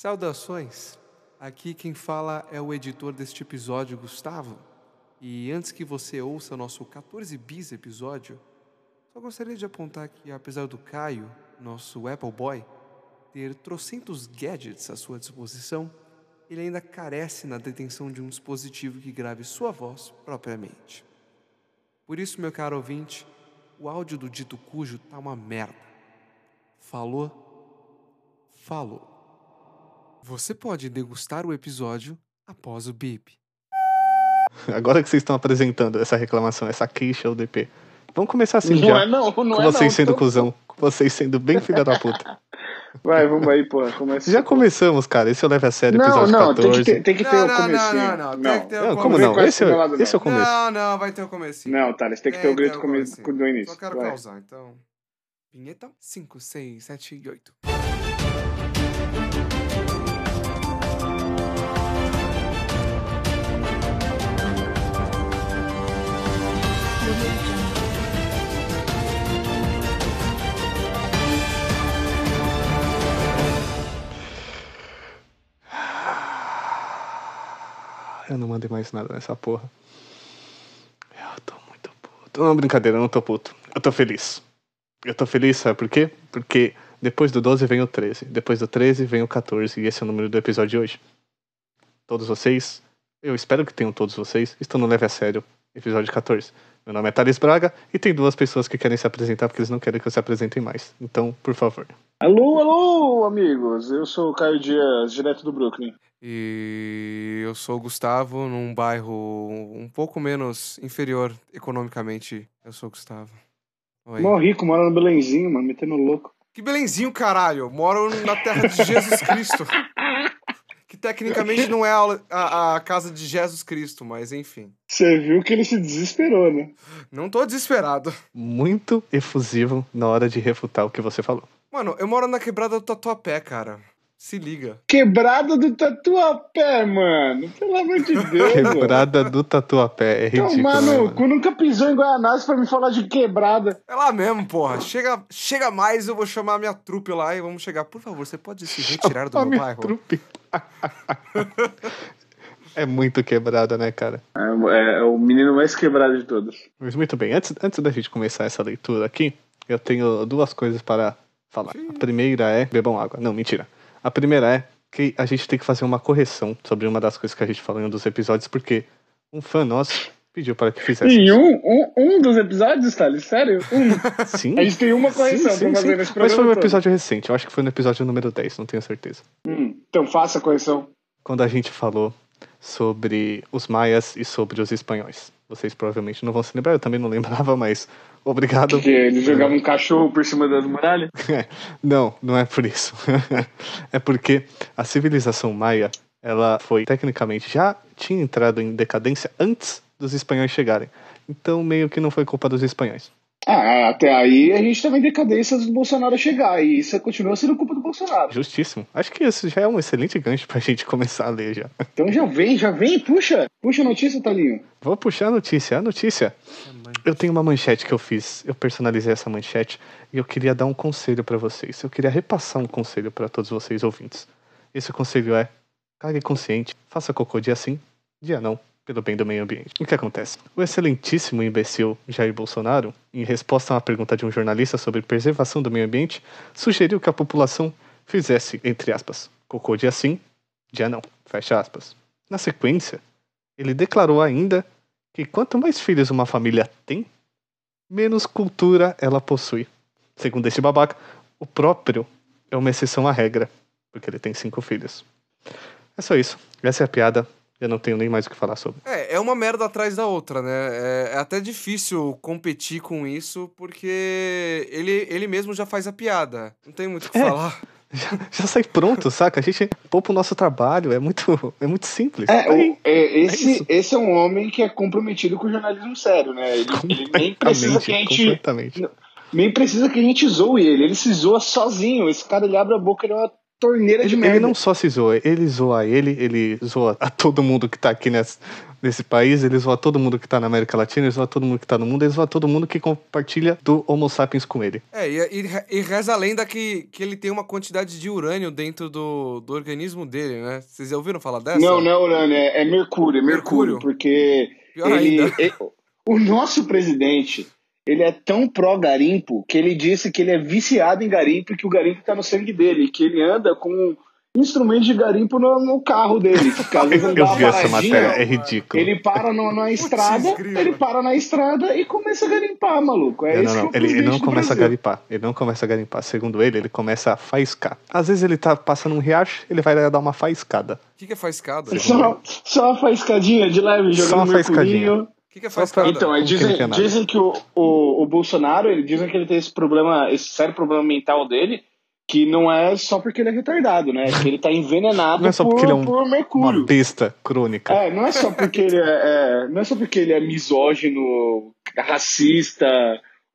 Saudações! Aqui quem fala é o editor deste episódio, Gustavo. E antes que você ouça nosso 14 bis episódio, só gostaria de apontar que, apesar do Caio, nosso Apple Boy, ter trocentos gadgets à sua disposição, ele ainda carece na detenção de um dispositivo que grave sua voz propriamente. Por isso, meu caro ouvinte, o áudio do dito cujo tá uma merda. Falou? Falou. Você pode degustar o episódio após o bip. Agora que vocês estão apresentando essa reclamação, essa queixa ao DP, vamos começar assim Não já. é não, não com é vocês não. sendo Tô- cuzão, com vocês sendo bem filha da puta. Vai, vamos aí, porra. Começa. Já começamos, cara. Esse eu levo a sério, Não, episódio não, 14. tem que ter, tem que ter Não, o comecinho. não, não, não, tem que ter o Não, como começo. não? Esse, é- esse é o começo. Não, não, vai ter o comecinho. Não, Thales, tem que ter o grito o começo do início. Só quero Vai. causar, então. Vinheta 5, 6, 7 e 8. Não mandei mais nada nessa porra. Eu tô muito puto. Não, brincadeira, eu não tô puto. Eu tô feliz. Eu tô feliz, sabe por quê? Porque depois do 12 vem o 13. Depois do 13 vem o 14. E esse é o número do episódio de hoje. Todos vocês, eu espero que tenham todos vocês, estão no Leve a Sério, episódio 14. Meu nome é Thales Braga e tem duas pessoas que querem se apresentar porque eles não querem que eu se apresentem mais. Então, por favor. Alô, alô, amigos. Eu sou o Caio Dias, direto do Brooklyn. E eu sou o Gustavo, num bairro um pouco menos inferior economicamente. Eu sou o Gustavo. Oi. Mó rico, mora no Belenzinho, mano, metendo louco. Que belenzinho, caralho. Moro na terra de Jesus Cristo. Que tecnicamente não é a, a- a casa de Jesus Cristo, mas enfim. Você viu que ele se desesperou, né? Não tô desesperado. Muito efusivo na hora de refutar o que você falou. Mano, eu moro na quebrada do Tatuapé, cara. Se liga. Quebrada do Tatuapé, mano. Pelo amor de Deus, mano. Quebrada do Tatuapé. É ridículo. Tomar né, no mano? nunca pisou em Guianazes pra me falar de quebrada. É lá mesmo, porra. Chega, chega mais, eu vou chamar a minha trupe lá e vamos chegar. Por favor, você pode se retirar do A meu minha bairro? trupe. é muito quebrada, né, cara? É, é o menino mais quebrado de todos. Mas muito bem, antes, antes da gente começar essa leitura aqui, eu tenho duas coisas para falar. A primeira é. Bebam água. Não, mentira. A primeira é que a gente tem que fazer uma correção sobre uma das coisas que a gente falou em um dos episódios, porque um fã nosso pediu para que fizesse. Em um, um, um dos episódios, Thales? Sério? Um. Sim. A gente tem uma correção sim, sim, pra fazer sim. nesse Mas programa. foi um todo. episódio recente, eu acho que foi no episódio número 10, não tenho certeza. Hum, então faça a correção. quando a gente falou sobre os maias e sobre os espanhóis. Vocês provavelmente não vão se lembrar, eu também não lembrava, mas obrigado. Porque ele jogava um cachorro por cima das muralhas. Não, não é por isso. é porque a civilização maia, ela foi tecnicamente já tinha entrado em decadência antes dos espanhóis chegarem. Então meio que não foi culpa dos espanhóis. Ah, até aí a gente tava em decadência do Bolsonaro chegar. E isso continua sendo culpa do Bolsonaro. Justíssimo. Acho que isso já é um excelente gancho pra gente começar a ler já. Então já vem, já vem, puxa. Puxa a notícia, Talinho. Vou puxar a notícia. A notícia Eu tenho uma manchete que eu fiz. Eu personalizei essa manchete e eu queria dar um conselho pra vocês. Eu queria repassar um conselho pra todos vocês ouvintes. Esse conselho é: cague consciente, faça cocô dia sim, dia não, pelo bem do meio ambiente. O que acontece? O excelentíssimo imbecil Jair Bolsonaro, em resposta a uma pergunta de um jornalista sobre preservação do meio ambiente, sugeriu que a população fizesse, entre aspas, cocô dia sim, dia não, fecha aspas. Na sequência, ele declarou ainda que quanto mais filhos uma família tem, menos cultura ela possui. Segundo este babaca, o próprio é uma exceção à regra, porque ele tem cinco filhos. É só isso. Essa é a piada. Eu não tenho nem mais o que falar sobre. É, é uma merda atrás da outra, né? É, é até difícil competir com isso, porque ele, ele mesmo já faz a piada. Não tem muito o que É. falar. Já, já sai pronto, saca? A gente poupa o nosso trabalho. É muito, é muito simples. É, Tá o- é, esse, isso. esse é um homem que é comprometido com o jornalismo sério, né? Ele, ele nem precisa que a gente. completamente. Nem precisa que a gente zoe ele, ele se zoa sozinho. Esse cara ele abre a boca, ele é uma torneira de Ele, merda. ele não só se zoa, ele zoa ele, ele zoa a todo mundo que tá aqui nesse, nesse país, ele zoa todo mundo que tá na América Latina, ele zoa todo mundo que tá no mundo, ele zoa todo mundo que compartilha do Homo sapiens com ele. É, e, e, e reza a lenda que, que ele tem uma quantidade de urânio dentro do, do organismo dele, né? Vocês já ouviram falar dessa? Não, não é urânio, é, é mercúrio, é mercúrio, Mercúrio? porque Pior ele, ainda. ele- o nosso presidente, ele é tão pró-garimpo que ele disse que ele é viciado em garimpo e que o garimpo tá no sangue dele, que ele anda com instrumentos de garimpo no, no carro dele. que às vezes Eu vi essa matéria, é ridículo. Ele para no- na estrada, ele para na estrada e começa a garimpar, maluco. É Não, isso não, não. é Ele, ele não começa a garimpar. Ele não começa a garimpar. Segundo ele, ele começa a faiscar. Às vezes ele tá passando um riacho, ele vai dar uma faiscada. O que, que é faiscada? Só, só uma faiscadinha de leve, Só jogando uma faiscadinha. Que, que é pra- faiscada? Então, que dizem, ele dizem que o, o, o Bolsonaro, ele dizem que ele tem esse problema, esse sério problema mental dele, que não é só porque ele é retardado, né? Que ele tá envenenado Não é só por, porque ele é um- por Uma mercúrio. besta crônica. É, não é só porque ele é, é- não é só porque ele é misógino, racista,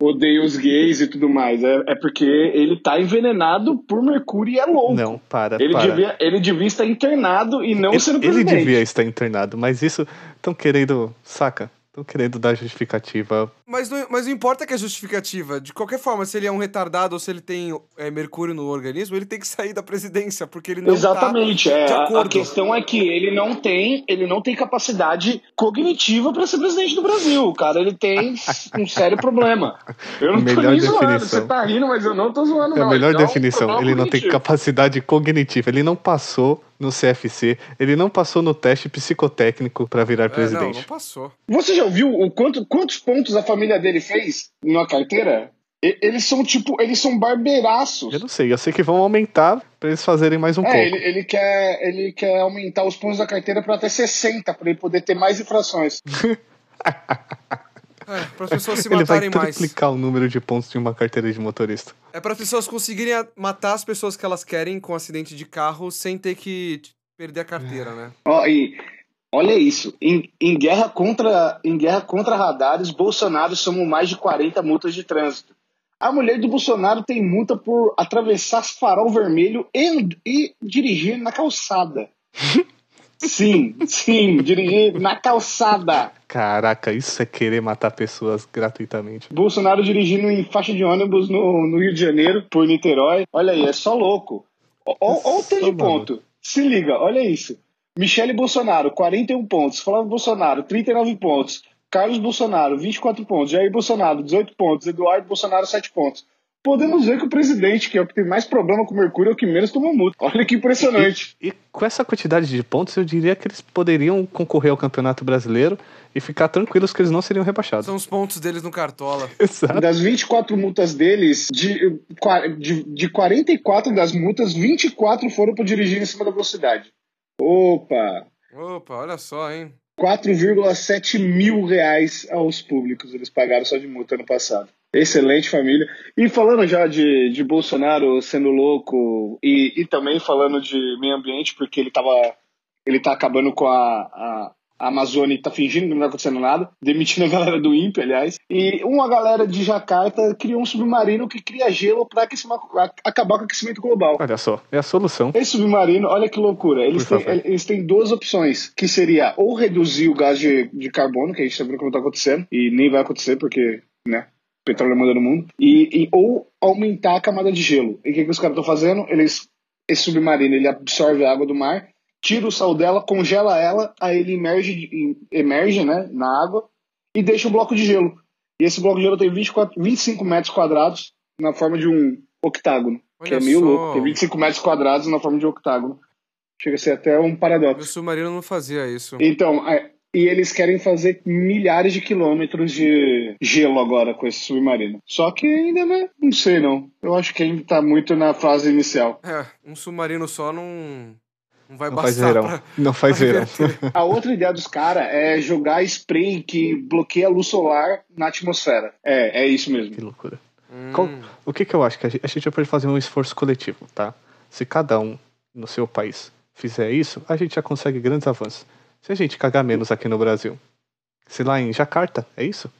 odeia os gays e tudo mais. É, é porque ele tá envenenado por mercúrio e é louco. Não, para, ele, para. devia, ele devia estar internado e não ele, sendo ele presidente. devia estar internado, mas isso estão querendo, saca? Estão querendo dar justificativa. Mas não, mas não importa que é justificativa. De qualquer forma, se ele é um retardado ou se ele tem é, mercúrio no organismo, ele tem que sair da presidência, porque ele não Exatamente, tá é. de A- A, questão é que ele não tem, ele não tem capacidade cognitiva para ser presidente do Brasil. O cara, ele tem um sério problema. Eu não tô Melhor nem zoando, definição. você tá rindo, mas eu não tô zoando É a não. melhor Ele tem um definição. problema Ele não tem capacidade cognitiva. Ele não passou no CFC. Ele não passou no teste psicotécnico para virar É, não, presidente. não passou. Você já viu o quanto, quantos pontos a família dele fez na carteira? E- Eles são tipo, eles são barbeiraços. Eu não sei. Eu sei que vão aumentar para eles fazerem mais um É, pouco. ele, ele, quer, ele quer aumentar os pontos da carteira para até 60, para ele poder ter mais infrações. É, para as pessoas se Ele vai matarem mais. triplicar o número de pontos de uma carteira de motorista. É para as pessoas conseguirem matar as pessoas que elas querem com acidente de carro sem ter que perder a carteira, né? Ó, e olha isso. Em, em guerra contra, em guerra contra radares, Bolsonaro somou mais de 40 multas de trânsito. A mulher do Bolsonaro tem multa por atravessar farol vermelho e, e dirigir na calçada. Sim, sim, dirigir na calçada. Caraca, isso é querer matar pessoas gratuitamente. Bolsonaro dirigindo em faixa de ônibus no, no Rio de Janeiro, por Niterói. Olha aí, é só louco. Olha o tanto de ponto. Se liga, olha isso. Michele Bolsonaro, 41 pontos. Flávio Bolsonaro, 39 pontos. Carlos Bolsonaro, 24 pontos. Jair Bolsonaro, 18 pontos. Eduardo Bolsonaro, 7 pontos. Podemos ver que o presidente, que é o que tem mais problema com o Mercúrio, é o que menos tomou multa. Olha que impressionante. E com essa quantidade de pontos, eu diria que eles poderiam concorrer ao Campeonato Brasileiro e ficar tranquilos que eles não seriam rebaixados. São os pontos deles no Cartola. Exato. Das 24 multas deles, de, de, de 44 das multas, 24 foram por dirigir em cima da velocidade. Opa! Opa, olha só, hein? 4,7 mil reais aos públicos eles pagaram só de multa ano passado. Excelente família. E falando já de, de Bolsonaro sendo louco e, e também falando de meio ambiente, porque ele tava. Ele tá acabando com a, a, a Amazônia e tá fingindo que não tá acontecendo nada, demitindo a galera do INPE, aliás. E uma galera de Jacarta criou um submarino que cria gelo para acabar com o aquecimento global. Olha só, é a solução. Esse submarino, olha que loucura. Eles têm, eles têm duas opções, que seria ou reduzir o gás de, de carbono, que a gente tá vendo como tá acontecendo, e nem vai acontecer porque, né, petróleo manda no mundo, e, e- ou aumentar a camada de gelo. E o que, que os caras estão fazendo? Eles, esse submarino, ele absorve a água do mar, tira o sal dela, congela ela, aí ele emerge, emerge né, na água e deixa o bloco de gelo. E esse bloco de gelo tem 24, 25 metros quadrados na forma de um octágono. que Olha é meio só. louco. Tem 25 metros quadrados na forma de octágono. Chega a ser até um paradoxo. submarino não fazia isso. Então, é, e eles querem fazer milhares de quilômetros de gelo agora com esse submarino. Só que ainda né, não sei não. Eu acho que ainda tá muito na fase inicial. É, um submarino só não, não vai Não faz verão. pra... Não faz verão. A outra ideia dos caras é jogar spray que bloqueia a luz solar na atmosfera. É, é isso mesmo. Que loucura. Hum, Qual- o que, que eu acho? Que a gente, a gente pode fazer um esforço coletivo, tá? Se cada um no seu país fizer isso, a gente já consegue grandes avanços. Se a gente cagar menos aqui no Brasil, sei lá, em Jacarta, é isso?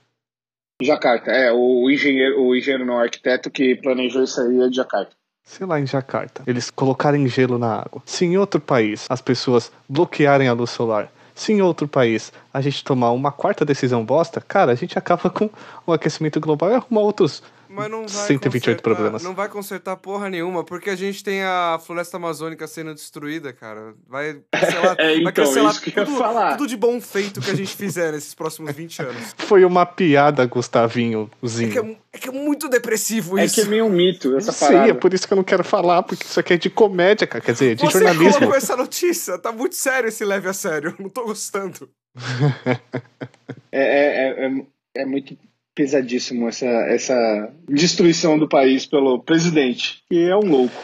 Jacarta, é, o engenheiro, o engenheiro não o arquiteto que planejou isso aí é de Jacarta. Sei lá, em Jacarta, eles colocarem gelo na água. Se em outro país as pessoas bloquearem a luz solar, se em outro país a gente tomar uma quarta decisão bosta, cara, a gente acaba com o aquecimento global e arruma outros Mas não vai 128 consertar- problemas. Não vai consertar porra nenhuma, porque a gente tem a floresta amazônica sendo destruída, cara. Vai cancelar, É, vai então, cancelar tudo, de bom feito que a gente fizer nesses próximos 20 anos. Foi uma piada, Gustavinhozinho. É que é, é que é muito depressivo É isso. que é meio um mito Eu essa sei, parada. é por isso que eu não quero falar, porque isso aqui é de comédia, cara. Quer dizer, de Você jornalismo. colocou essa notícia, tá muito sério esse leve a sério. Não tô gostando. É, é, é, é- é muito pesadíssimo essa, essa destruição do país pelo presidente, que é um louco.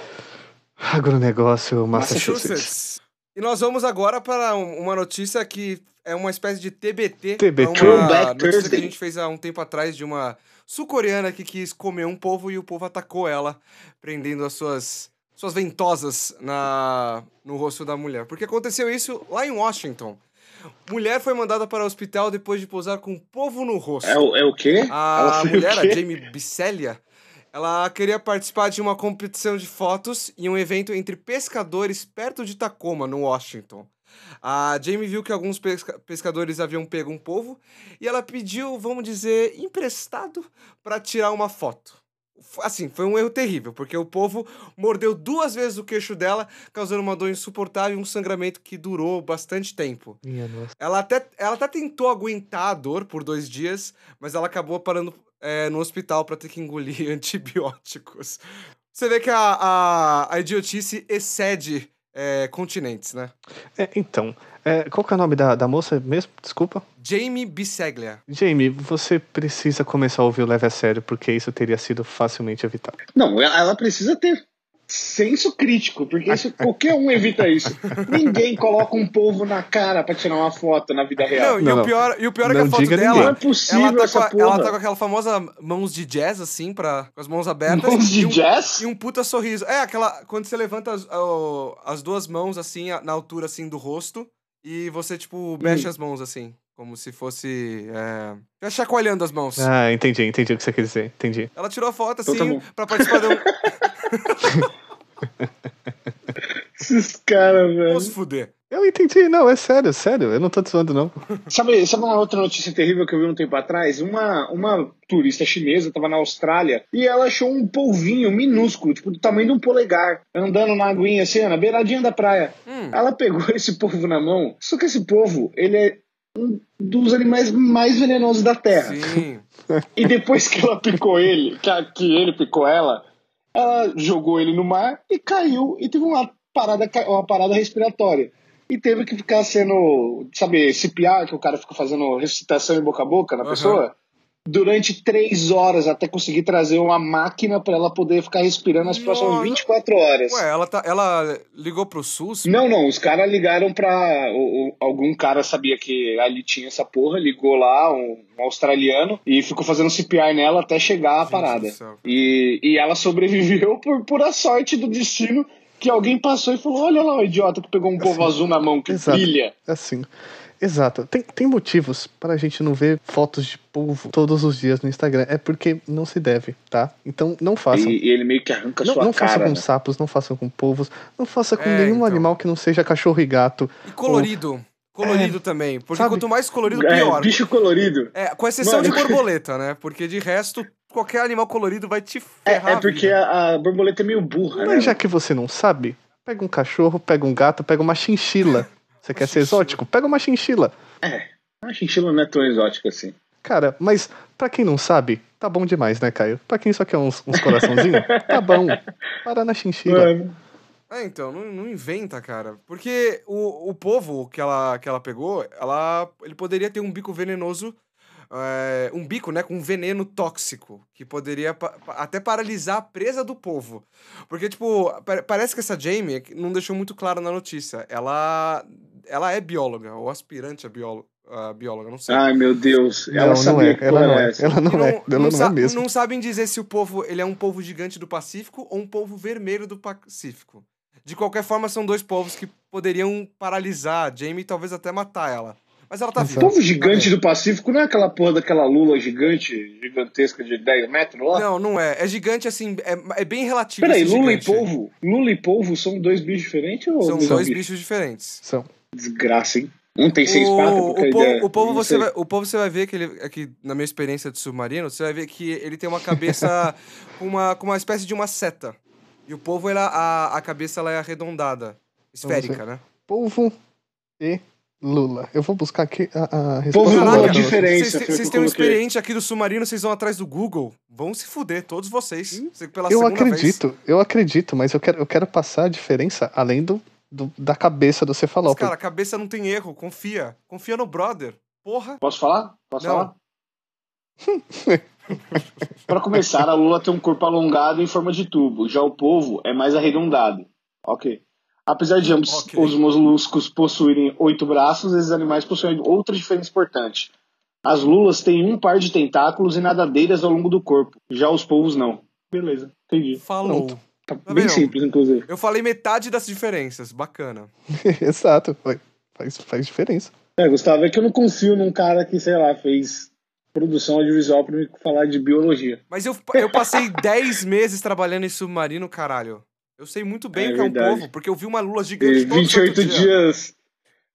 Agronegócio, Massachusetts. Massachusetts. E nós vamos agora para um- uma notícia que é uma espécie de TBT. TBT. É uma notícia que a gente fez há um tempo atrás de uma sul-coreana que quis comer um povo e o povo atacou ela, prendendo as suas, suas ventosas na, no rosto da mulher. Porque aconteceu isso lá em Washington. Mulher foi mandada para o hospital depois de pousar com um povo no rosto. É, o- é o quê? A mulher, a? Jamie Bisselia, ela queria participar de uma competição de fotos em um evento entre pescadores perto de Tacoma, no Washington. A Jamie viu que alguns pesca- pescadores haviam pego um polvo e ela pediu, vamos dizer, emprestado para tirar uma foto. Assim, foi um erro terrível, porque o povo mordeu duas vezes o queixo dela, causando uma dor insuportável e um sangramento que durou bastante tempo. Minha nossa. Ela até, ela até tentou aguentar a dor por dois dias, mas ela acabou parando é, no hospital pra ter que engolir antibióticos. Você vê que a, a, a idiotice excede é, continentes, né? É, então, é, qual que é o nome da, da moça mesmo? Desculpa. Jamie Biseglia. Jamie, você precisa começar a ouvir o Leve a Sério, porque isso teria sido facilmente evitado. Não, ela ela precisa ter senso crítico, porque isso, qualquer um evita isso. Ninguém coloca um povo na cara pra tirar uma foto na vida real. Não, e, Não, o não. pior, e o pior é que a foto dela. Não é ninguém. possível Ela tá, essa com a, porra. ela tá com aquela famosa mãos de jazz, assim, pra, com as mãos abertas. Mãos de e um, jazz? E um puta sorriso. É, aquela. Quando você levanta as, ó, as duas mãos, assim, na altura, assim, do rosto. E você, tipo, mexe Hum. as mãos, assim. Como se fosse. É... já chacoalhando as mãos. Ah, entendi, entendi o que você quer dizer, entendi. Ela tirou a foto, Então assim, tá bom. pra participar de um. Esses caras, velho. Vamos fuder. Eu entendi, não, é sério, sério, eu não tô te zoando, não. Sabe, sabe uma outra notícia terrível que eu vi um tempo atrás? Uma, uma turista chinesa estava na Austrália e ela achou um polvinho minúsculo, tipo do tamanho de um polegar, andando na aguinha assim, na beiradinha da praia. Hum. Ela pegou esse polvo na mão, só que esse polvo, ele é um dos animais mais venenosos da Terra. Sim. E depois que ela picou ele, que, que ele picou ela, ela jogou ele no mar e caiu e teve uma parada, uma parada respiratória. E teve que ficar sendo, sabe, CPR, que o cara fica fazendo ressuscitação em boca a boca na Aham. pessoa, durante três horas até conseguir trazer uma máquina para ela poder ficar respirando as próximas Nossa. 24 horas. Ué, ela, tá, ela ligou pro SUS? Não, não, os caras ligaram pra. o- o- algum cara sabia que ali tinha essa porra, ligou lá, um, um australiano, e ficou fazendo CPR nela até chegar a Gente parada. E, e ela sobreviveu por pura sorte do destino que alguém passou e falou: Olha lá o idiota que pegou um povo azul na mão que Exato. brilha. Assim, exato. Tem, tem motivos para a gente não ver fotos de polvo todos os dias no Instagram. É porque não se deve, tá? Então não façam. E, e ele meio que arranca a Não, sua não façam cara. com né? sapos, não façam com polvos, não faça com É, nenhum então. animal que não seja cachorro e gato. E colorido. Colorido também. Porque sabe? quanto mais colorido, É, pior. bicho colorido. É, com exceção Mano. de borboleta, né? Porque de resto, qualquer animal colorido vai te É, ferrar. é a porque a, a borboleta é meio burra, né? Mas já que você não sabe, pega um cachorro, pega um gato, pega uma chinchila. Você quer ser chinchila. exótico? Pega uma chinchila. A chinchila não é tão exótica assim. Cara, mas pra quem não sabe, tá bom demais, né, Caio? Pra quem só quer uns, uns coraçãozinhos, tá bom. Para na chinchila. Mano. É, então, não, não inventa, cara. Porque o, o povo que ela, que ela pegou, ela, ele poderia ter um bico venenoso, é, um bico, né, com veneno tóxico, que poderia pa- até paralisar a presa do povo. Porque, tipo, pa- parece que essa Jamie não deixou muito claro na notícia. Ela, ela é bióloga, ou aspirante a bióloga, a bióloga, não sei. Ai, meu Deus. Não, ela não sabia é. que Ela porra não é. Ela não, é. Ela não, é sa- mesmo. não sabem dizer se o povo ele é um povo gigante do Pacífico ou um povo vermelho do Pacífico. De qualquer forma, são dois povos que poderiam paralisar a Jamie e talvez até matar ela. Mas ela tá O viva. povo gigante bem. do Pacífico não é aquela porra daquela lula gigante, gigantesca de 10 metros lá? Não, não é. É gigante assim, é, é bem relativo. Peraí, esse Lula gigante. e polvo? Lula e polvo são dois bichos diferentes ou São o dois bicho? bichos diferentes. São. Desgraça, hein? Um tem seis patas, O, porque a o, povo, ideia- o, povo você sei. vai, o povo você vai ver que ele, aqui na minha experiência de submarino, você vai ver que ele tem uma cabeça com uma, com uma espécie de uma seta. E o povo, ela, a, a cabeça ela é arredondada, esférica, né? Polvo e Lula. Eu vou buscar aqui a, a resposta. e Lula, diferença, Vocês têm um experiente aqui do submarino, vocês vão atrás do Google. Vão se fuder, todos vocês. Você- Pela Eu acredito, eu acredito, mas eu quero, eu quero passar a diferença além do, do- da cabeça do Vez. Mas, cefalópodo. cara, a cabeça não tem erro, confia. Confia no brother. Porra. Posso falar? Posso Não. falar? Para começar, a lula tem um corpo alongado em forma de tubo, já o polvo é mais arredondado. Ok. Apesar de ambos Ok. os moluscos possuírem oito braços, esses animais possuem outra diferença importante. As lulas têm um par de tentáculos e nadadeiras ao longo do corpo, já os polvos não. Beleza, entendi. Falou. Pronto. Tá Tá bem simples, inclusive. Eu falei metade das diferenças. Bacana. Exato, vai- faz, faz diferença. É, Gustavo, é que eu não confio num cara que, sei lá, fez produção audiovisual pra me falar de biologia. Mas eu, eu passei 10 meses trabalhando em submarino, caralho. Eu sei muito bem É o que é um verdade. povo, porque eu vi uma lula E gigante todo 28 santo dia. dias,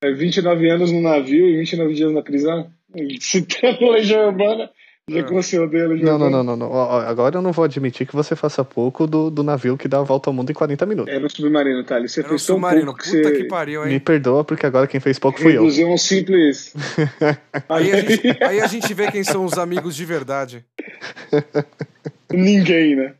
é, 29 anos no navio e 29 dias na prisão. Se tem a Legião Urbana, já É. que você odeia a Legião Não, não, Urbana. não, não, não. Agora eu não vou admitir que você faça pouco do, do navio que dá a volta ao mundo em 40 minutos. É no submarino, Thales. Você Era um fez tão submarino. pouco que Puta você que pariu, Me hein? perdoa, porque agora quem fez pouco fui eu. reduziu um simples... Aí a, gente, aí a gente vê quem são os amigos de verdade. Ninguém, né?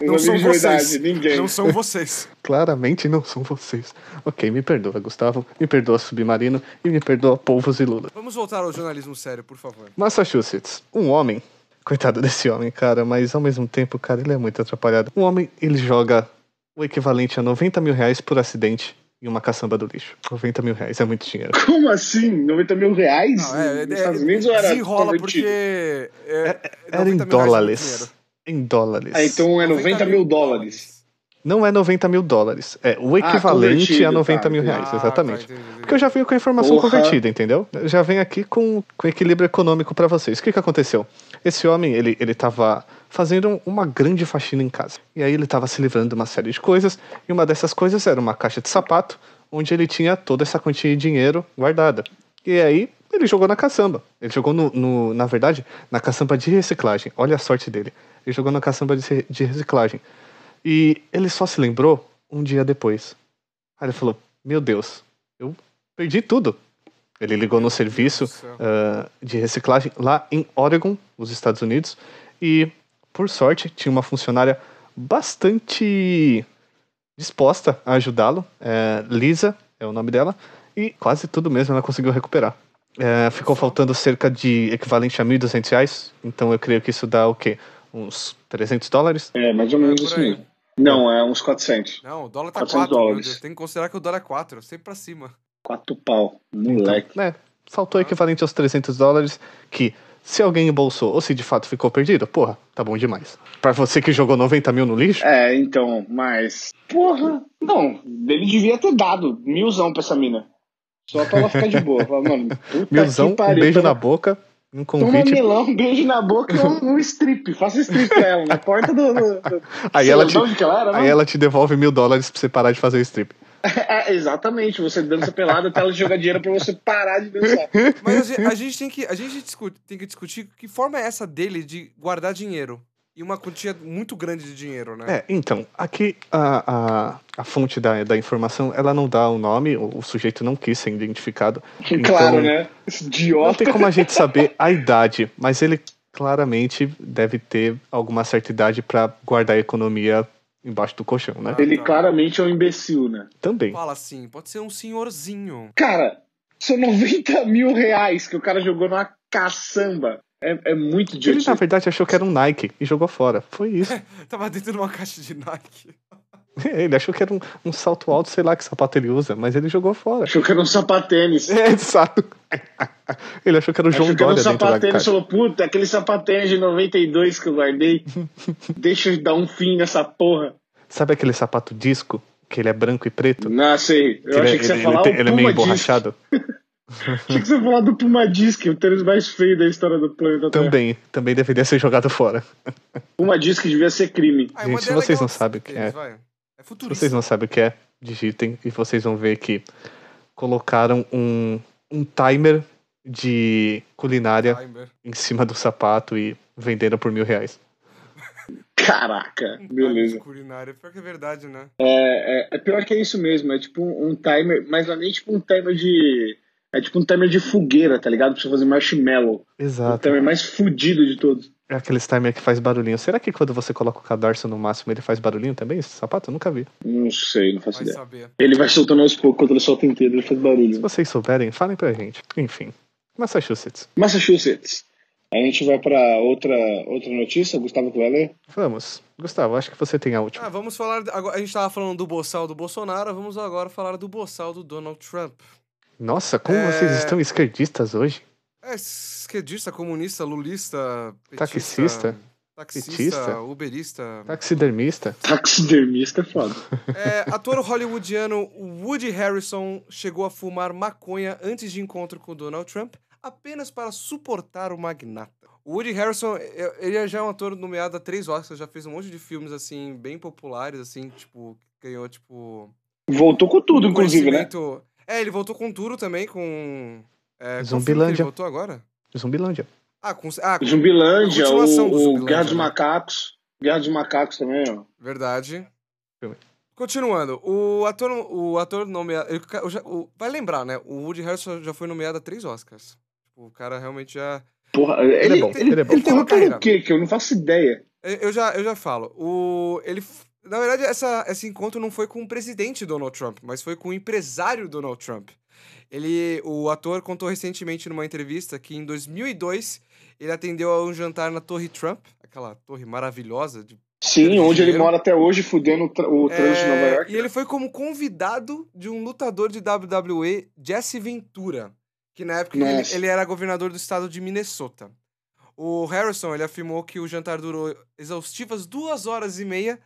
Não são vocês. verdade, ninguém. Não são vocês. Claramente não são vocês. Ok, me perdoa, Gustavo. Me perdoa, Submarino. E me perdoa, Polvos e Lula. Vamos voltar ao jornalismo sério, por favor. Massachusetts. Um homem. Coitado desse homem, cara, mas ao mesmo tempo, cara, ele é muito atrapalhado. Um homem, ele joga o equivalente a 90 mil reais por acidente em uma caçamba do lixo. 90 mil reais é muito dinheiro. Como assim? 90 mil reais? Não, é, Nos é, Estados Unidos ou era desenrola porque. É, Era 90 em é dólares. Em dólares. Ah, então é 90 mil dólares. Não é 90 mil dólares. É o Ah, equivalente convertido, a 90 tá, mil reais, Ah, exatamente. tá. Porque eu já venho com a informação Porra. convertida, entendeu? Eu já venho aqui com, com equilíbrio econômico pra vocês. O que, que aconteceu? Esse homem, ele, ele tava fazendo um- uma grande faxina em casa. E aí ele tava se livrando de uma série de coisas. E uma dessas coisas era uma caixa de sapato, onde ele tinha toda essa quantia de dinheiro guardada. E aí ele jogou na caçamba. Ele jogou, no, no- na verdade, na caçamba de reciclagem. Olha a sorte dele. Ele jogou na caçamba de, de reciclagem. E ele só se lembrou um dia depois. Aí ele falou: Meu Deus, eu perdi tudo. Ele ligou no serviço ah, de reciclagem lá em Oregon, nos Estados Unidos, e por sorte tinha uma funcionária bastante disposta a ajudá-lo. É, Lisa é o nome dela, e quase tudo mesmo ela conseguiu recuperar. É, ficou faltando cerca de equivalente a 1.200 reais, então eu creio que isso dá o quê? Uns 300 dólares? É, mais ou menos por isso mesmo. Não, é uns 400. Não, o dólar tá 400 4, meu dólares. Deus. Tem que considerar que o dólar é 4, sempre pra cima. Quatro pau. Moleque. né, faltou equivalente aos 300 dólares, que se alguém embolsou ou se de fato ficou perdido, porra, tá bom demais. Pra você que jogou 90 mil no lixo, É, então, mas. Porra. Não, ele devia ter dado milzão pra essa mina. Só pra ela ficar de boa. Fala, mano, puta milzão, que um pariu. beijo toma, na boca, um Toma convite. melão, um beijo na boca e um, um strip. Faça strip pra ela, na porta do. do, do... Aí Sei ela te- ela era, Aí ela te devolve mil dólares pra você parar de fazer o strip. É, exatamente, você dança pelada até ela jogar dinheiro pra você parar de dançar. Mas a gente, a gente tem, que, a gente discu- tem que discutir que forma é essa dele de guardar dinheiro. E uma quantia muito grande de dinheiro, né? É, então, aqui a, a, a fonte da, da informação, ela não dá o nome, o, o sujeito não quis ser identificado. Claro, Então, né? Esse Não idiota. tem como a gente saber a idade, mas ele claramente deve ter alguma certa idade pra guardar a economia embaixo do colchão, né? Ele claramente é um imbecil, né? Também. Fala assim, pode ser um senhorzinho. Cara, são 90 mil reais que o cara jogou numa caçamba. É, é muito Ele, idiota. na verdade, achou que era um Nike e jogou fora. Foi isso. Tava dentro de uma caixa de Nike. ele achou que era um, um salto alto, sei lá que sapato ele usa, mas ele jogou fora. Achou que era um sapatênis. É, exato. Ele achou que era o João Achou que era um Dória dentro da sapatênis. Falou, puta, aquele sapatênis de 92 que eu guardei. Deixa eu dar um fim nessa porra. Sabe aquele sapato disco, que ele é branco e preto? Não, sei. Eu Que ele, achei que você ele- ia falar ele, ele é meio Puma Disc. Tinha que você falar do Puma Disc, o tênis mais feio da história do planeta Terra. Também, também deveria ser jogado fora. Puma Disc devia ser crime. Ah, Gente, uma se vocês não sabem o que é. É Se vocês não sabem o que é, digitem e vocês vão ver que colocaram um, um timer de culinária Timer. em cima do sapato e venderam por mil reais. Caraca, Um beleza. timer de Culinária. Pior que é verdade, né? É, é, é pior que é isso mesmo, é tipo um, um timer, mas não é nem tipo um timer de. É tipo um timer de fogueira, tá ligado? Pra você fazer marshmallow. O Exato. timer mais fudido de todos. É aqueles timer que faz barulhinho. Será que quando você coloca o cadarço no máximo ele faz barulhinho também, esse sapato? Eu nunca vi. Não sei, não faço Vai ideia. saber. Ele vai soltando aos poucos, quando ele solta inteiro, ele faz Se barulho. vocês souberem, falem pra gente. Enfim. Massachusetts. Massachusetts. A gente vai pra outra, outra notícia, Gustavo que vai ler? Vamos. Gustavo, acho que você tem a última. Ah, vamos falar. Agora, a gente tava falando do boçal do Bolsonaro, vamos agora falar do boçal do Donald Trump. Nossa, como É. vocês estão esquerdistas hoje? É esquerdista, comunista, lulista, petista, Taxista? taxista, Petista? uberista. Taxidermista? Taxidermista é foda. É, ator hollywoodiano Woody Harrison chegou a fumar maconha antes de encontro com Donald Trump, apenas para suportar o magnata. O Woody Harrison, é- ele já é um ator nomeado a três Oscars, já fez um monte de filmes, assim, bem populares, assim, tipo, ganhou, tipo... Voltou com tudo, inclusive, né? É, ele voltou com tudo também, com... É, Zumbilândia. Ele voltou agora? Zumbilândia. Ah, com... Ah, com... Zumbilândia, o, o Zumbilândia, Guerra dos? Macacos. Guerra dos Macacos também, ó. Verdade. Filme. Continuando, o ator, o ator nomeado. ele- o já- o- vai lembrar, né? O Woody Harrison já foi nomeado a três Oscars. Tipo, O cara realmente já. Porra, Ele ele, é bom, ele, ele é bom. ele tem carreira. quê? Que eu não faço ideia. Eu eu já, eu já falo. O, ele, na verdade, essa, esse encontro não foi com o presidente Donald Trump, mas foi com o empresário Donald Trump. Ele, o ator contou recentemente numa entrevista que em 2002 ele atendeu a um jantar na Torre Trump, aquela torre maravilhosa de Sim, onde ele mora até hoje, fudendo o, tra- o trânsito de Nova É, York. E ele foi como convidado de um lutador de WWE, Jesse Ventura, que na época ele, ele era governador do estado de Minnesota. O Harrison ele afirmou que o jantar durou exaustivas duas horas e meia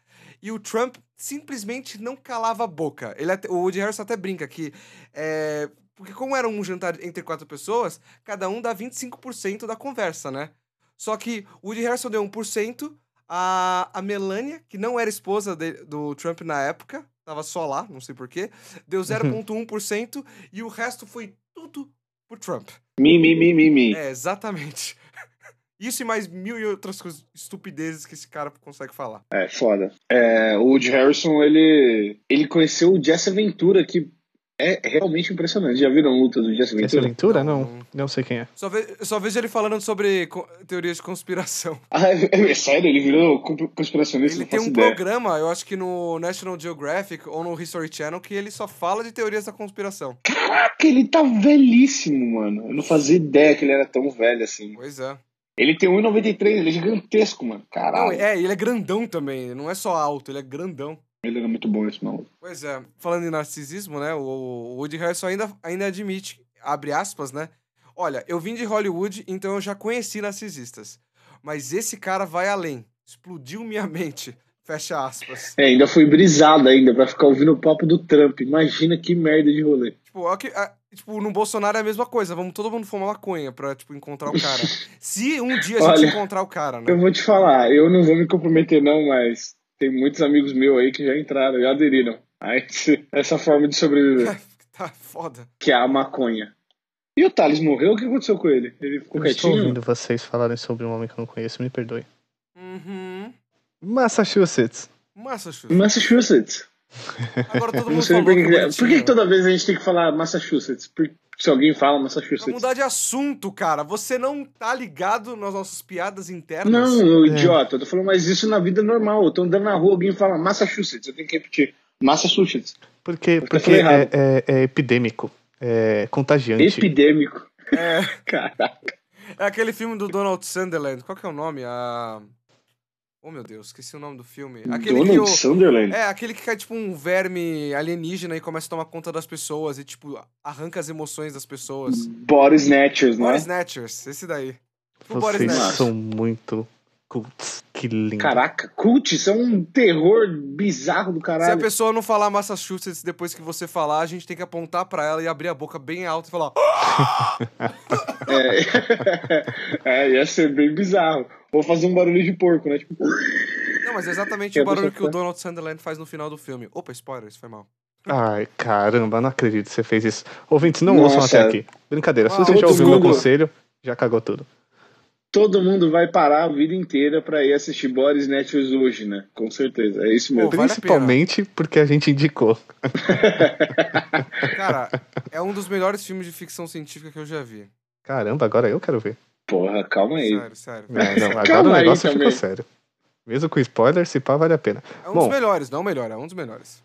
e o Trump simplesmente não calava a boca. Ele até- o Woody Harrison até brinca que é, porque como era um jantar entre quatro pessoas, cada um dá 25% da conversa, né? Só que o Woody Harrison deu 1%, a, a Melania, que não era esposa de- do Trump na época, tava só lá, não sei porquê, deu 0,1% e o resto foi tudo pro Trump. Mi, mi, mi, mi, mi. É, exatamente. Isso e mais mil e outras coisas, estupidezes que esse cara consegue falar. É, foda. É, o Woody Harrison, ele, ele conheceu o Jesse Ventura, que é realmente impressionante. Já viram luta do Jesse Ventura? aventura? Não, Não, não sei quem é. Só, ve só vejo ele falando sobre teorias de conspiração. Ah, é, é sério? Ele virou conspiracionista? Ele tem um ideia. programa, eu acho que no National Geographic ou no History Channel, que ele só fala de teorias da conspiração. Caraca, ele tá velhíssimo, mano. Eu não fazia ideia que ele era tão velho assim. Pois é. Ele tem 1,93, ele é gigantesco, mano. Não, Caralho. é, ele é grandão também. Não é só alto, ele é grandão. Ele era muito bom esse maluco. Pois é, falando em narcisismo, né? O, Woody Harrison ainda, ainda admite, abre aspas, né? Olha, eu vim de Hollywood, então eu já conheci narcisistas. Mas esse cara vai além. Explodiu minha mente. Fecha aspas. É, ainda fui brisado ainda pra ficar ouvindo o papo do Trump. Imagina que merda de rolê. Tipo, que- a- tipo, no Bolsonaro é a mesma coisa. Vamos todo mundo fumar maconha pra, tipo, encontrar o cara. Se um dia a gente Olha, encontrar o cara, né? Eu vou te falar, eu não vou me comprometer não, mas tem muitos amigos meus aí que já entraram, já aderiram. a esse- essa forma de sobreviver, tá foda. que é a maconha. E o Thales morreu? O que aconteceu com ele? Ele ficou Eu estou ouvindo vocês falarem sobre um homem que eu não conheço, me perdoe. Uhum. Massachusetts. Massachusetts. Massachusetts. Agora todo mundo falou que, por que que toda vez a gente tem que falar Massachusetts? Por- se alguém fala Pra Massachusetts. mudar de assunto, cara. Você não tá ligado nas nossas piadas internas? Não, É. idiota, eu tô falando, mas isso na vida é normal. Eu tô andando na rua, alguém fala Massachusetts, eu tenho que repetir. Massachusetts. Porque, porque é, é- é epidêmico. É contagiante. Epidêmico. É, Caraca. é aquele filme do Donald Sunderland. Qual que é o nome? A... Oh, meu Deus, esqueci o nome do filme. Aquele que Donald o... Sunderland. É, aquele que cai tipo um verme alienígena e começa a tomar conta das pessoas e, tipo, arranca as emoções das pessoas. Body Snatchers, não Body? Snatchers, esse daí. Tipo Vocês são muito cults. Que lindo. Caraca, cult, isso é um terror bizarro do Se a caralho. pessoa não falar Massachusetts depois que você falar, a gente tem que apontar pra ela e abrir a boca bem alta e falar. É. é, ia ser bem bizarro. Vou fazer um barulho de porco, né? Tipo, Não, mas é exatamente É, o barulho que o Donald Sunderland faz no final do filme. Opa, spoiler, isso foi mal. Ai, caramba, não acredito que você fez isso. Ouvintes, não Nossa. ouçam até aqui. Brincadeira, se Ah, você já ouviu meu mundo- conselho, já cagou tudo. Todo mundo vai parar a vida inteira pra ir assistir Boris Netflix hoje, né? Com certeza. É isso mesmo. Pô, vale a Principalmente porque a gente indicou. Cara, é um dos melhores filmes de ficção científica que eu já vi. Caramba, agora eu quero ver. Porra, calma aí. Sério, sério. Não, não, agora Calma o negócio ficou sério. Mesmo com spoiler, se pá, vale a pena. É um Bom. dos melhores, não o melhor, é um dos melhores.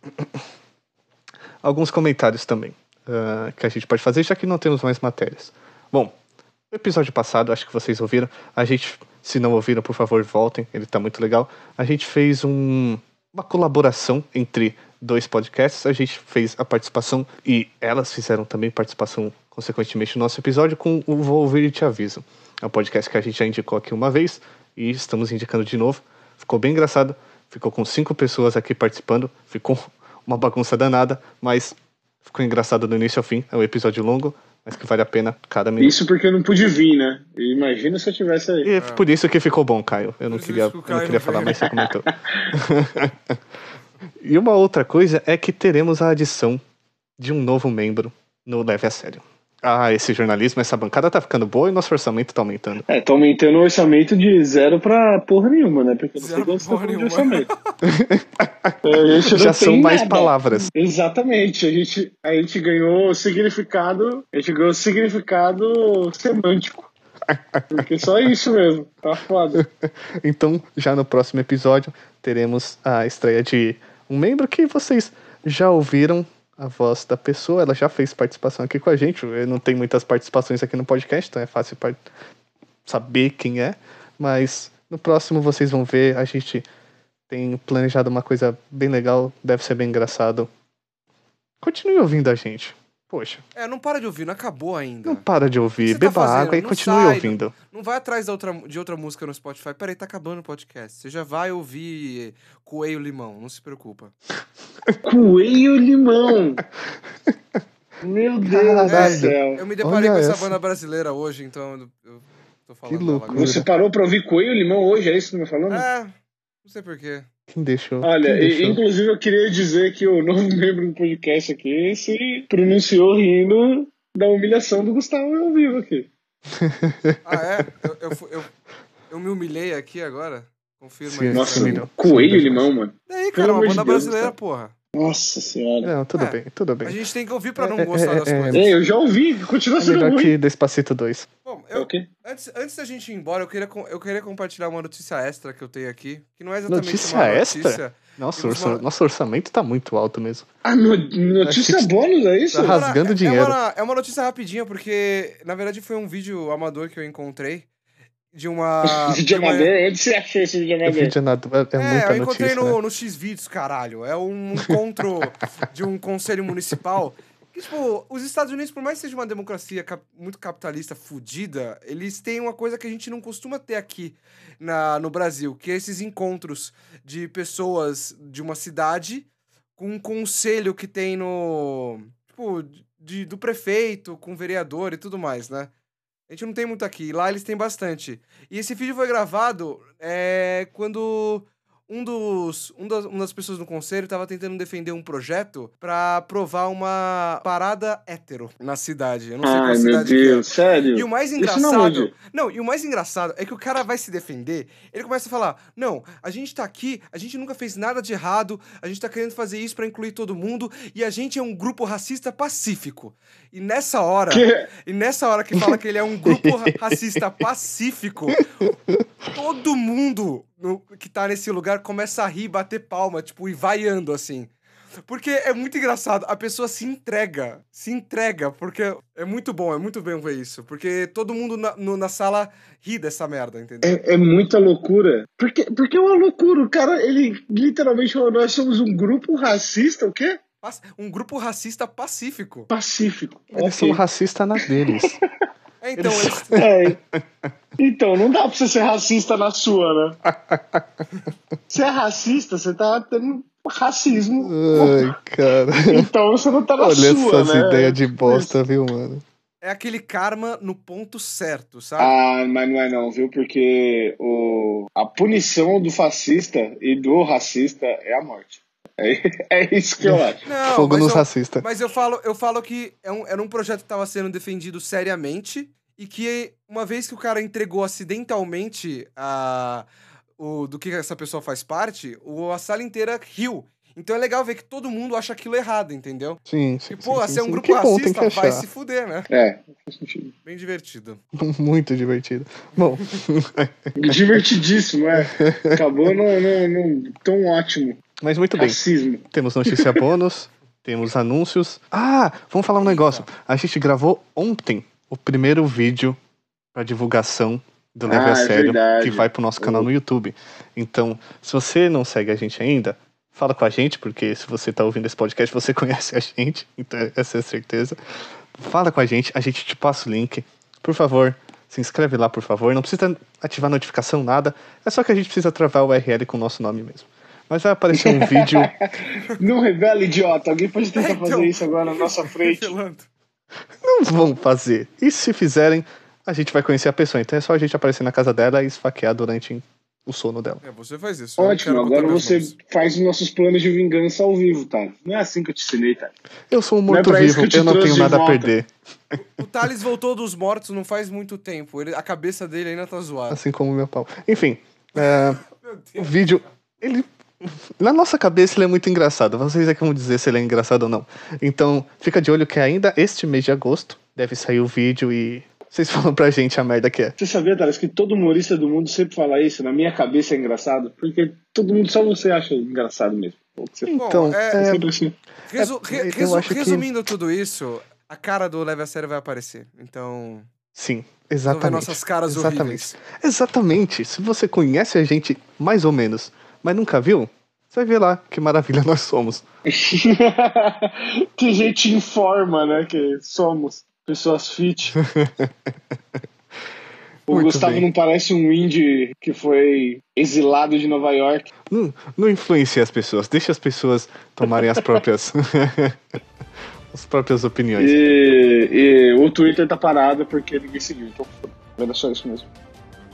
alguns comentários também ah, que a gente pode fazer, já que não temos mais matérias. Bom, no episódio passado, acho que vocês ouviram, a gente, se não ouviram, por favor, voltem, ele tá muito legal. A gente fez um, uma colaboração entre dois podcasts, a gente fez a participação e elas fizeram também participação, consequentemente, no nosso episódio com o Vou Ouvir e Te Aviso. É um podcast que a gente já indicou aqui uma vez e estamos indicando de novo. Ficou bem engraçado, ficou com cinco pessoas aqui participando, ficou uma bagunça danada, mas ficou engraçado do início ao fim. É um episódio longo, mas que vale a pena cada minuto. Isso porque eu não pude vir, né? Imagina se eu tivesse aí. E é por isso que ficou bom, Caio. Eu não Por queria, eu não queria falar, veio. mas você comentou. e uma outra coisa é que teremos a adição de um novo membro no Leve a Sério. Ah, esse jornalismo, essa bancada tá ficando boa e nosso orçamento tá aumentando. É, tá aumentando o orçamento de zero pra porra nenhuma, né? Porque eu não sei quanto tá de nenhuma. orçamento. É, a gente não Já tem são mais nada. palavras. Exatamente, a gente, a gente ganhou significado, a gente ganhou significado semântico. Porque só isso mesmo, tá foda. Então, já no próximo episódio, teremos a estreia de um membro que vocês já ouviram a voz da pessoa. Ela já fez participação aqui com a gente. Eu não tem muitas participações aqui no podcast, então é fácil saber quem é. Mas no próximo vocês vão ver. A gente tem planejado uma coisa bem legal. Deve ser bem engraçado. Continue ouvindo a gente. Poxa, É, não para de ouvir, não acabou ainda. não para de ouvir. tá Beba fazendo? água e Não continue sai, ouvindo. Não vai atrás outra, de outra música no Spotify. Peraí, tá acabando o podcast. Você já vai ouvir Coelho Limão, não se preocupa. Coelho limão. Meu Deus do céu. Eu me deparei Olha com essa essa. banda brasileira hoje, então eu, eu tô falando Que agora. Você parou pra ouvir coelho limão hoje? É isso que você tá falando? É, não sei porquê. Quem deixou? Olha, Quem e- deixou? inclusive eu queria dizer que o novo membro do podcast aqui se pronunciou rindo da humilhação do Gustavo ao vivo aqui. Ah, é? Eu, eu, eu, eu me humilhei aqui agora? Confirma Sim, aí. Nossa, mano, coelho Sim, limão, mano. Daí, cara, uma de banda Deus, brasileira, cara. porra. Nossa senhora. Não, tudo É. bem, tudo bem. A gente tem que ouvir pra não É, gostar é, das é, coisas. É, eu já ouvi, continua É sendo melhor ruim. que Despacito 2. Bom, É eu, antes, antes da gente ir embora, eu queria, eu queria compartilhar uma notícia extra que eu tenho aqui. Que não é exatamente Notícia uma extra? notícia. Nossa, orça- falar- nosso orçamento tá muito alto mesmo. Ah, no- notícia que- bônus, é isso? Tá É uma- rasgando é dinheiro. uma- é uma notícia rapidinha, porque na verdade foi um vídeo amador que eu encontrei de uma. De uma- amador? Onde você achou esse vídeo Eu amador? nada, é, É, muita eu encontrei notícia. no, né? no X-Vídeos, caralho. É um encontro de um conselho municipal. Que, tipo, os Estados Unidos, por mais que seja uma democracia cap- muito capitalista fudida, eles têm uma coisa que a gente não costuma ter aqui na, no Brasil, que é esses encontros de pessoas de uma cidade com um conselho que tem no. Tipo, de, do prefeito, com o vereador e tudo mais, né? A gente não tem muito aqui. Lá eles têm bastante. E esse vídeo foi gravado é, quando um dos, um das, uma das pessoas no conselho estava tentando defender um projeto para aprovar uma parada hétero na cidade. Eu não sei qual Ai, meu cidade que é. Deus, sério? E o mais Isso engraçado. não? Não, e o mais engraçado é que o cara vai se defender, ele começa a falar: Não, a gente tá aqui, a gente nunca fez nada de errado, a gente tá querendo fazer isso pra incluir todo mundo, e a gente é um grupo racista pacífico. E nessa hora, Que- e nessa hora que fala que ele é um grupo ra- racista pacífico, todo mundo no- que tá nesse lugar começa a rir, bater palma, tipo, e vaiando assim. Porque é muito engraçado, a pessoa se entrega, se entrega, porque é muito bom, é muito bem ver isso. Porque todo mundo na, no- na sala ri dessa merda, entendeu? É, é muita loucura. Porque, porque é uma loucura. O cara, ele literalmente falou: nós somos um grupo racista, o quê? Um grupo racista pacífico. Pacífico. Eles Ok. são racistas na deles. É, então, eles... É. Então, não dá pra você ser racista na sua, né? Você é racista, você tá tendo racismo. Ai, cara. Então você não tá na Olha sua, essas né? ideias de bosta, viu, mano? é aquele karma no ponto certo, sabe? Ah, mas não é não, viu? Porque o... a punição do fascista e do racista é a morte. É, é isso que eu acho. Não, Fogo mas nos eu- racistas. Mas eu falo, eu falo que é um- era um projeto que estava sendo defendido seriamente e que uma vez que o cara entregou acidentalmente a, o, do que essa pessoa faz parte, o, a sala inteira riu. Então é legal ver que todo mundo acha aquilo errado, entendeu? Sim, sim. E, pô, sim, se é um sim. grupo que bom, racista, que vai se fuder, né? É, faz sentido. Bem divertido. Muito divertido. Bom, Divertidíssimo, é. Acabou num, num, num tão ótimo. Mas muito bem. Racismo. Temos notícia bônus, temos anúncios. Ah, vamos falar um negócio. A gente gravou ontem o primeiro vídeo para divulgação do Leve Ah, a é Sério, verdade. que vai pro nosso canal no YouTube. Então, se você não segue a gente ainda, fala com a gente, porque se você tá ouvindo esse podcast, você conhece a gente, então essa é a certeza. Fala com a gente, a gente te passa o link. Por favor, se inscreve lá, por favor. Não precisa ativar notificação, nada. É só que a gente precisa travar o URL com o nosso nome mesmo. Mas vai aparecer um vídeo Não revela, idiota. Alguém pode tentar É, então. fazer isso agora na nossa frente. Não vão fazer. E se fizerem, a gente vai conhecer a pessoa. Então é só a gente aparecer na casa dela e esfaquear durante o sono dela. É, você faz isso. Ótimo, agora você mãos. faz os nossos planos de vingança ao vivo, tá? Não é assim que eu te ensinei, tá? Eu sou um é morto-vivo, que eu eu, não tenho nada a volta. perder. O Thales voltou dos mortos não faz muito tempo. Ele, a cabeça dele ainda tá zoada. Assim como o meu pau. Enfim, é, Meu o vídeo. Ele. Na nossa cabeça ele é muito engraçado. Vocês é que vão dizer se ele é engraçado ou não. Então, fica de olho que ainda este mês de agosto deve sair o vídeo e. Vocês falam pra gente a merda que é. Você sabia, Thales, que todo humorista do mundo sempre fala isso? Na minha cabeça é engraçado. Porque todo mundo, só você acha engraçado mesmo. Então, Bom, é- É assim. Resu- É, re- eu resu- acho que- Resumindo tudo isso, a cara do Leve a Sério vai aparecer. Então, sim, vamos ver exatamente. nossas caras Exatamente. horríveis. Exatamente. Se você conhece a gente mais ou menos, mas nunca viu, você vai ver lá que maravilha nós somos. que gente informa, né? Que somos pessoas fit. O Muito Gustavo bem. não parece um indie que foi exilado de Nova York. Não, não influencie as pessoas, deixe as pessoas tomarem as próprias as próprias opiniões. E, e o Twitter tá parado porque ninguém seguiu. Então, era só isso mesmo.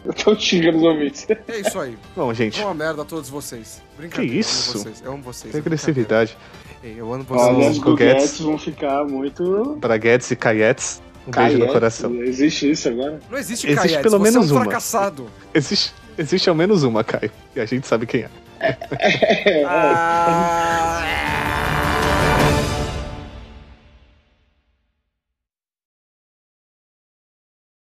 Eu tô xingando os ouvintes. É isso aí. Bom, gente, Uma merda a todos vocês. Brincadeira. Que isso? Eu amo vocês. Eu amo vocês. que é agressividade. Eu amo Olha, vocês. os Os Guguetes. vão ficar muito. Para Guedes e Cayetes, um beijo no Caietes. coração. Existe isso agora? Não existe, Existe Caietes, pelo você menos é um uma. fracassado. Existe, existe ao menos uma, Caio, e a gente sabe quem é. Ah...